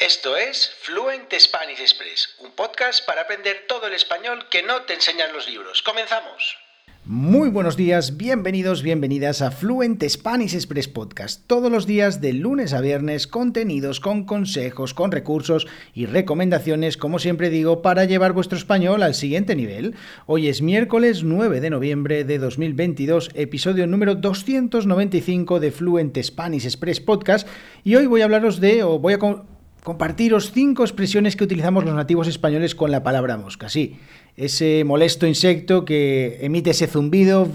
Esto es Fluent Spanish Express, un podcast para aprender todo el español que no te enseñan los libros. ¡Comenzamos! Muy buenos días, bienvenidos, bienvenidas a Fluent Spanish Express Podcast. Todos los días de lunes a viernes, contenidos con consejos, con recursos y recomendaciones, como siempre digo, para llevar vuestro español al siguiente nivel. Hoy es miércoles 9 de noviembre de 2022, episodio número 295 de Fluent Spanish Express Podcast. Y hoy voy a hablaros de, o voy a compartiros cinco expresiones que utilizamos los nativos españoles con la palabra mosca. Sí, ese molesto insecto que emite ese zumbido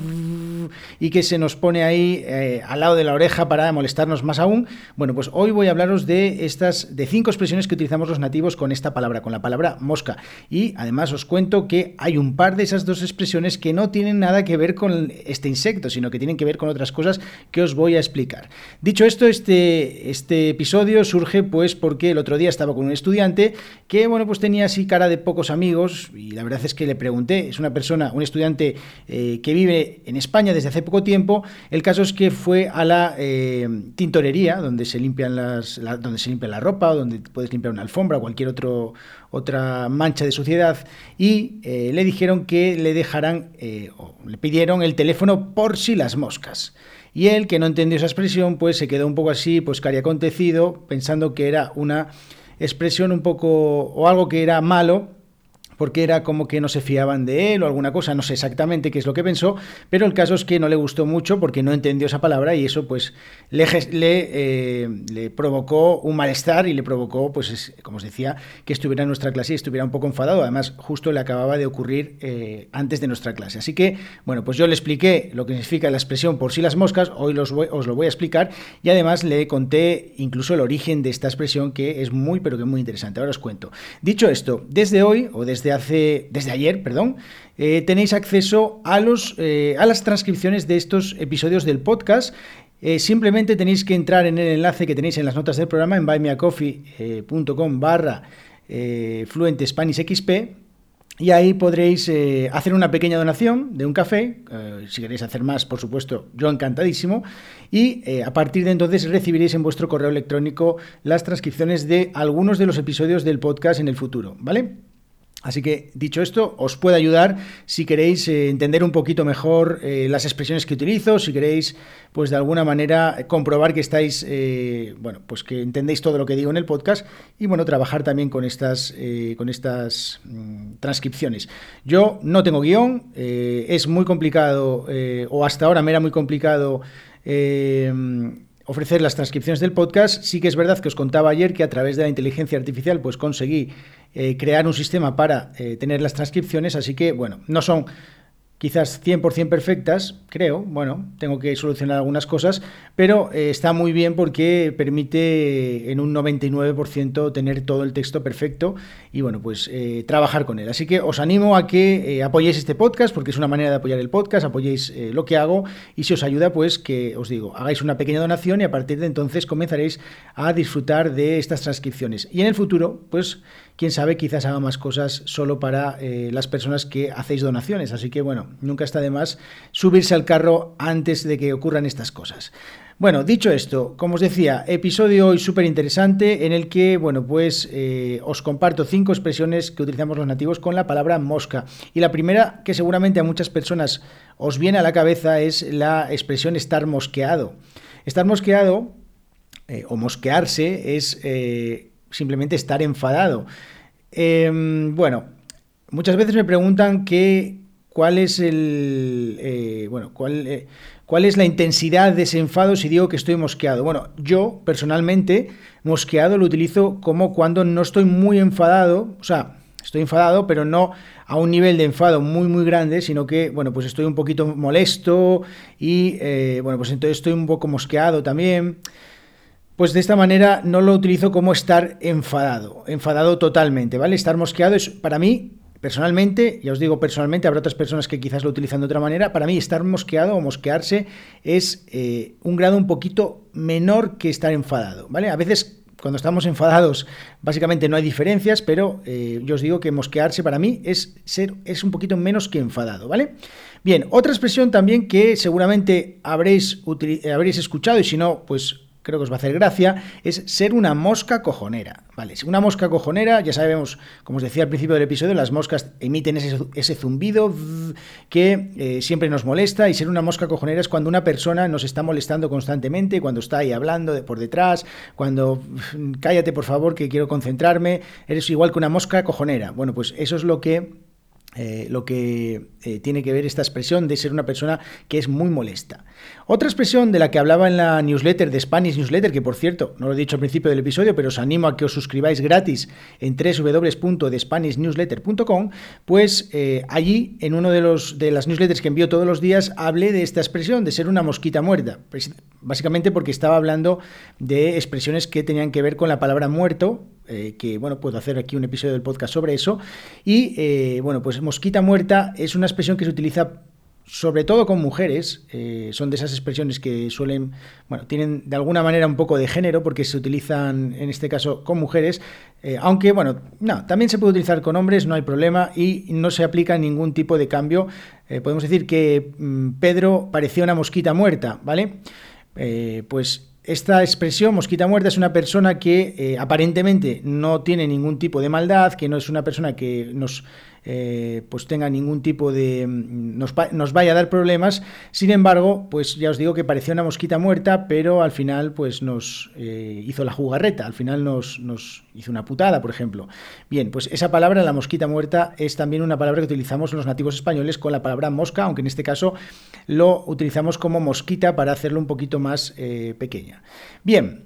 y que se nos pone ahí eh, al lado de la oreja para molestarnos más aún. Bueno, pues hoy voy a hablaros de estas de cinco expresiones que utilizamos los nativos con esta palabra, con la palabra mosca. Y además os cuento que hay un par de esas dos expresiones que no tienen nada que ver con este insecto, sino que tienen que ver con otras cosas que os voy a explicar. Dicho esto, este, este episodio surge pues porque el otro día estaba con un estudiante que, bueno, pues tenía así cara de pocos amigos y la verdad es que le pregunté, es una persona, un estudiante eh, que vive en España desde hace poco tiempo. El caso es que fue a la eh, tintorería, donde se limpian las, la, donde se limpia la ropa, donde puedes limpiar una alfombra o cualquier otro, otra mancha de suciedad, y eh, le dijeron que le dejaran, eh, o le pidieron el teléfono por si las moscas. Y él, que no entendió esa expresión, pues se quedó un poco así, pues cari acontecido, pensando que era una expresión un poco, o algo que era malo, porque era como que no se fiaban de él o alguna cosa, no sé exactamente qué es lo que pensó, pero el caso es que no le gustó mucho porque no entendió esa palabra y eso pues le, eh, le provocó un malestar y le provocó, pues como os decía, que estuviera en nuestra clase y estuviera un poco enfadado, además justo le acababa de ocurrir eh, antes de nuestra clase. Así que, bueno, pues yo le expliqué lo que significa la expresión por si las moscas, hoy os lo voy a explicar y además le conté incluso el origen de esta expresión que es muy, pero que muy interesante. Ahora os cuento. Dicho esto, desde hoy o desde desde, hace, desde ayer, perdón, eh, tenéis acceso a, los, eh, a las transcripciones de estos episodios del podcast. Eh, simplemente tenéis que entrar en el enlace que tenéis en las notas del programa en buymeacoffee.com barra Fluent Spanish XP y ahí podréis hacer una pequeña donación de un café, si queréis hacer más, por supuesto, yo encantadísimo, y a partir de entonces recibiréis en vuestro correo electrónico las transcripciones de algunos de los episodios del podcast en el futuro, ¿vale? Así que, dicho esto, os puede ayudar si queréis eh, entender un poquito mejor eh, las expresiones que utilizo, si queréis, pues de alguna manera, comprobar que estáis, eh, bueno, pues que entendéis todo lo que digo en el podcast y, bueno, trabajar también con estas, con estas mm, transcripciones. Yo no tengo guion, es muy complicado, o hasta ahora me era muy complicado ofrecer las transcripciones del podcast. Sí que es verdad que os contaba ayer que a través de la inteligencia artificial pues conseguí eh, crear un sistema para eh, tener las transcripciones, así que bueno, no son quizás 100% perfectas, creo, bueno, tengo que solucionar algunas cosas, pero eh, está muy bien porque permite en un 99% tener todo el texto perfecto y bueno, pues eh, trabajar con él. Así que os animo a que eh, apoyéis este podcast porque es una manera de apoyar el podcast, apoyéis lo que hago y si os ayuda, pues que os digo, hagáis una pequeña donación y a partir de entonces comenzaréis a disfrutar de estas transcripciones. Y en el futuro, pues quién sabe, quizás haga más cosas solo para las personas que hacéis donaciones. Así que bueno, nunca está de más subirse al carro antes de que ocurran estas cosas. Bueno, dicho esto, como os decía, episodio hoy súper interesante en el que, bueno, pues eh, os comparto cinco expresiones que utilizamos los nativos con la palabra mosca. Y la primera, que seguramente a muchas personas os viene a la cabeza, es la expresión estar mosqueado. Estar mosqueado eh, o mosquearse es eh, simplemente estar enfadado. Em, bueno, muchas veces me preguntan qué cuál es el eh, bueno cuál, eh, cuál es la intensidad de ese enfado si digo que estoy mosqueado bueno yo personalmente mosqueado lo utilizo como cuando no estoy muy enfadado o sea estoy enfadado pero no a un nivel de enfado muy muy grande sino que bueno pues estoy un poquito molesto y eh, bueno pues entonces estoy un poco mosqueado también pues de esta manera no lo utilizo como estar enfadado, enfadado totalmente, ¿vale? Estar mosqueado es para mí Personalmente, ya os digo personalmente, habrá otras personas que quizás lo utilizan de otra manera. Para mí, estar mosqueado o mosquearse es eh, un grado un poquito menor que estar enfadado, ¿vale? A veces cuando estamos enfadados, básicamente no hay diferencias, pero eh, yo os digo que mosquearse para mí es, ser, es un poquito menos que enfadado, ¿vale? Bien, otra expresión también que seguramente habréis, habréis escuchado y si no, pues creo que os va a hacer gracia, es ser una mosca cojonera. Vale, una mosca cojonera, ya sabemos, como os decía al principio del episodio, las moscas emiten ese, zumbido que eh, siempre nos molesta y ser una mosca cojonera es cuando una persona nos está molestando constantemente, cuando está ahí hablando de por detrás, cuando cállate por favor que quiero concentrarme, eres igual que una mosca cojonera. Bueno, pues eso es lo que eh, lo que eh, tiene que ver esta expresión de ser una persona que es muy molesta. Otra expresión de la que hablaba en la newsletter de Spanish Newsletter, que por cierto, no lo he dicho al principio del episodio, pero os animo a que os suscribáis gratis en www.thespanishnewsletter.com, pues eh, allí, en uno de, los, de las newsletters que envío todos los días, hablé de esta expresión de ser una mosquita muerta. Básicamente porque estaba hablando de expresiones que tenían que ver con la palabra muerto, eh, que bueno, puedo hacer aquí un episodio del podcast sobre eso. Y eh, bueno, pues mosquita muerta es una expresión que se utiliza sobre todo con mujeres, eh, son de esas expresiones que suelen, bueno, tienen de alguna manera un poco de género porque se utilizan en este caso con mujeres, aunque bueno, no, también se puede utilizar con hombres, no hay problema y no se aplica ningún tipo de cambio. podemos decir que mm, Pedro parecía una mosquita muerta, ¿vale? pues esta expresión, mosquita muerta, es una persona que eh, aparentemente no tiene ningún tipo de maldad, que no es una persona que nos eh, pues tenga ningún tipo de... Nos, nos, vaya a dar problemas. Sin embargo, pues ya os digo que parecía una mosquita muerta, pero al final pues nos eh, hizo la jugarreta, al final nos, nos hizo una putada, por ejemplo. Bien, pues esa palabra, la mosquita muerta, es también una palabra que utilizamos los nativos españoles con la palabra mosca, aunque en este caso lo utilizamos como mosquita para hacerlo un poquito más eh, pequeña. Bien,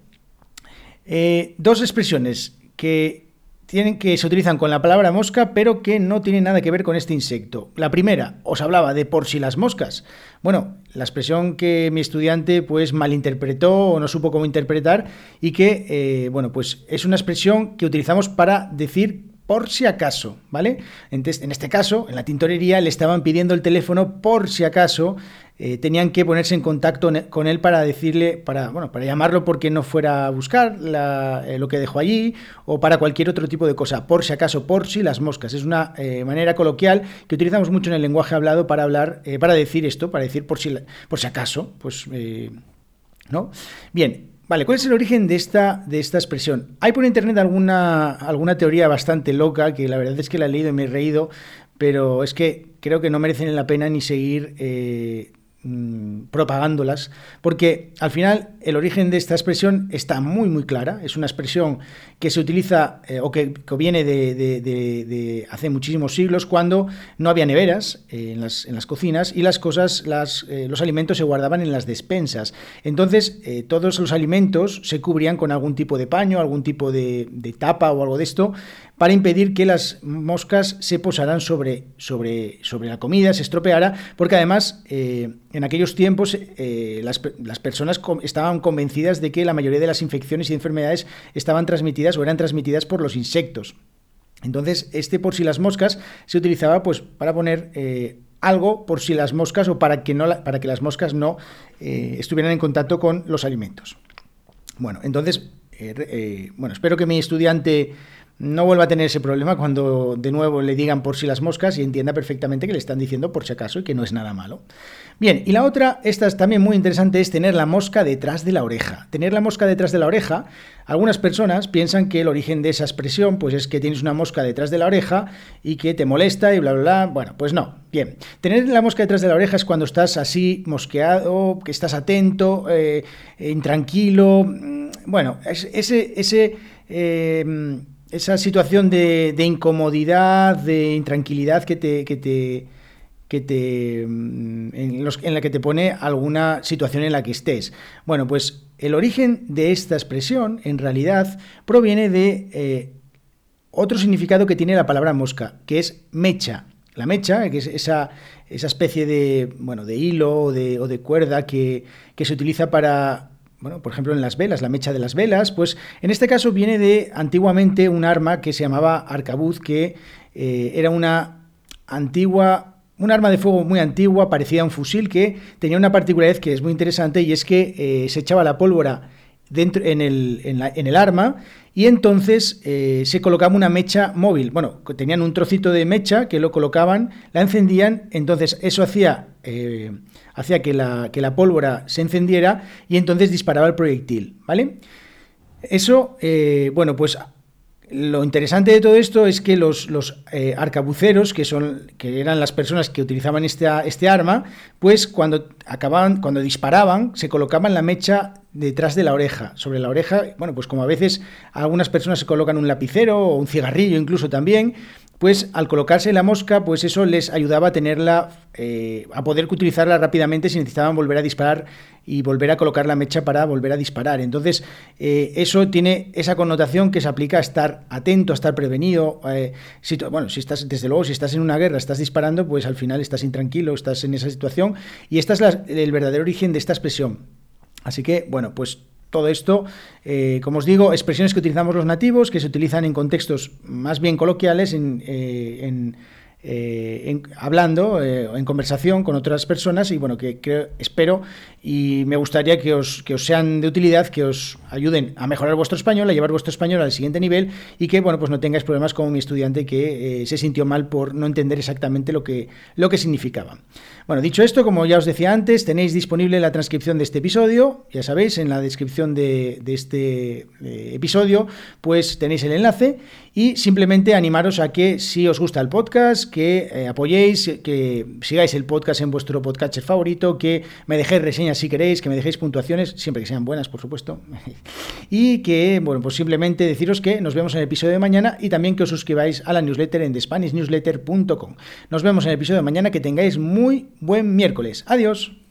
dos expresiones que tienen, que se utilizan con la palabra mosca, pero que no tienen nada que ver con este insecto. La primera, os hablaba de por si las moscas. Bueno, la expresión que mi estudiante pues malinterpretó o no supo cómo interpretar y que, eh, bueno, pues es una expresión que utilizamos para decir por si acaso, ¿vale? Entonces, en este caso, en la tintorería le estaban pidiendo el teléfono por si acaso eh, tenían que ponerse en contacto con él para decirle, para, bueno, para llamarlo porque no fuera a buscar eh, lo que dejó allí o para cualquier otro tipo de cosa, por si acaso, por si las moscas. Es una eh, manera coloquial que utilizamos mucho en el lenguaje hablado para hablar, para decir esto, para decir por si, por si acaso, pues, ¿no? Bien, Vale, ¿cuál es el origen de esta, de esta expresión? Hay por internet alguna, alguna teoría bastante loca, que la verdad es que la he leído y me he reído, pero es que creo que no merecen la pena ni seguir Mm, propagándolas, porque al final el origen de esta expresión está muy muy clara, es una expresión que se utiliza eh, o que, viene de, hace muchísimos siglos cuando no había neveras eh, en, las, en, las, cocinas y las cosas, las, eh, los alimentos se guardaban en las despensas. Entonces todos los alimentos se cubrían con algún tipo de paño, algún tipo de, tapa o algo de esto para impedir que las moscas se posaran sobre, sobre, sobre la comida, se estropeara, porque además en aquellos tiempos eh, las, personas estaban convencidas de que la mayoría de las infecciones y enfermedades estaban transmitidas o eran transmitidas por los insectos. Entonces, este por si las moscas se utilizaba pues para poner eh, algo por si las moscas o para que, no para que las moscas no eh, estuvieran en contacto con los alimentos. Bueno, entonces, bueno, espero que mi estudiante no vuelva a tener ese problema cuando de nuevo le digan por si las moscas y entienda perfectamente que le están diciendo por si acaso y que no es nada malo. Bien, y la otra, esta es también muy interesante, es tener la mosca detrás de la oreja. Tener la mosca detrás de la oreja, algunas personas piensan que el origen de esa expresión pues es que tienes una mosca detrás de la oreja y que te molesta y bla, bla, bla. Bueno, pues no. Bien, tener la mosca detrás de la oreja es cuando estás así mosqueado, que estás atento, eh, intranquilo. Mm, bueno, ese... ese eh, esa situación de, incomodidad, de intranquilidad que te, que te, que te mm, en, en, la que te pone alguna situación en la que estés. Bueno, pues el origen de esta expresión, en realidad, proviene de eh, otro significado que tiene la palabra mosca, que es mecha. La mecha, que es esa, esa especie de, bueno, de hilo o de, o de cuerda que, que se utiliza para bueno, por ejemplo, en las velas, la mecha de las velas, pues en este caso viene de antiguamente un arma que se llamaba arcabuz, que eh, era una antigua, un arma de fuego muy antigua, parecida a un fusil, que tenía una particularidad que es muy interesante y es que eh, se echaba la pólvora dentro en el, en el arma y entonces eh, se colocaba una mecha móvil. Bueno, tenían un trocito de mecha que lo colocaban, la encendían, entonces eso hacía eh, hacía que la, que la, pólvora se encendiera y entonces disparaba el proyectil, ¿vale? Eso, eh, bueno, pues lo interesante de todo esto es que los, los eh, arcabuceros, que, son, que eran las personas que utilizaban este, este arma, pues cuando acababan, cuando disparaban, se colocaban la mecha detrás de la oreja. Sobre la oreja, bueno, pues como a veces algunas personas se colocan un lapicero o un cigarrillo incluso también, pues al colocarse la mosca, pues eso les ayudaba a tenerla, eh, a poder utilizarla rápidamente si necesitaban volver a disparar y volver a colocar la mecha para volver a disparar. Entonces, eh, eso tiene esa connotación que se aplica a estar atento, a estar prevenido. Eh, si, bueno, si estás, desde luego, si estás en una guerra, estás disparando, pues al final estás intranquilo, estás en esa situación. Y esta es el verdadero origen de esta expresión. Así que, bueno, pues todo esto, eh, como os digo, expresiones que utilizamos los nativos, que se utilizan en contextos más bien coloquiales, en, eh, eh, hablando, en conversación con otras personas y bueno, que creo, espero y me gustaría que os, que os sean de utilidad, que os ayuden a mejorar vuestro español, a llevar vuestro español al siguiente nivel y que bueno, pues no tengáis problemas como mi estudiante que se sintió mal por no entender exactamente lo que, lo que significaba. Bueno, dicho esto, como ya os decía antes, tenéis disponible la transcripción de este episodio, ya sabéis, en la descripción de, este eh, episodio, pues tenéis el enlace y simplemente animaros a que si os gusta el podcast, que eh, apoyéis, que sigáis el podcast en vuestro podcast favorito, que me dejéis si queréis, que me dejéis puntuaciones, siempre que sean buenas, por supuesto, y que, bueno, pues simplemente deciros que nos vemos en el episodio de mañana y también que os suscribáis a la newsletter en thespanishnewsletter.com. Nos vemos en el episodio de mañana, que tengáis muy buen miércoles. Adiós.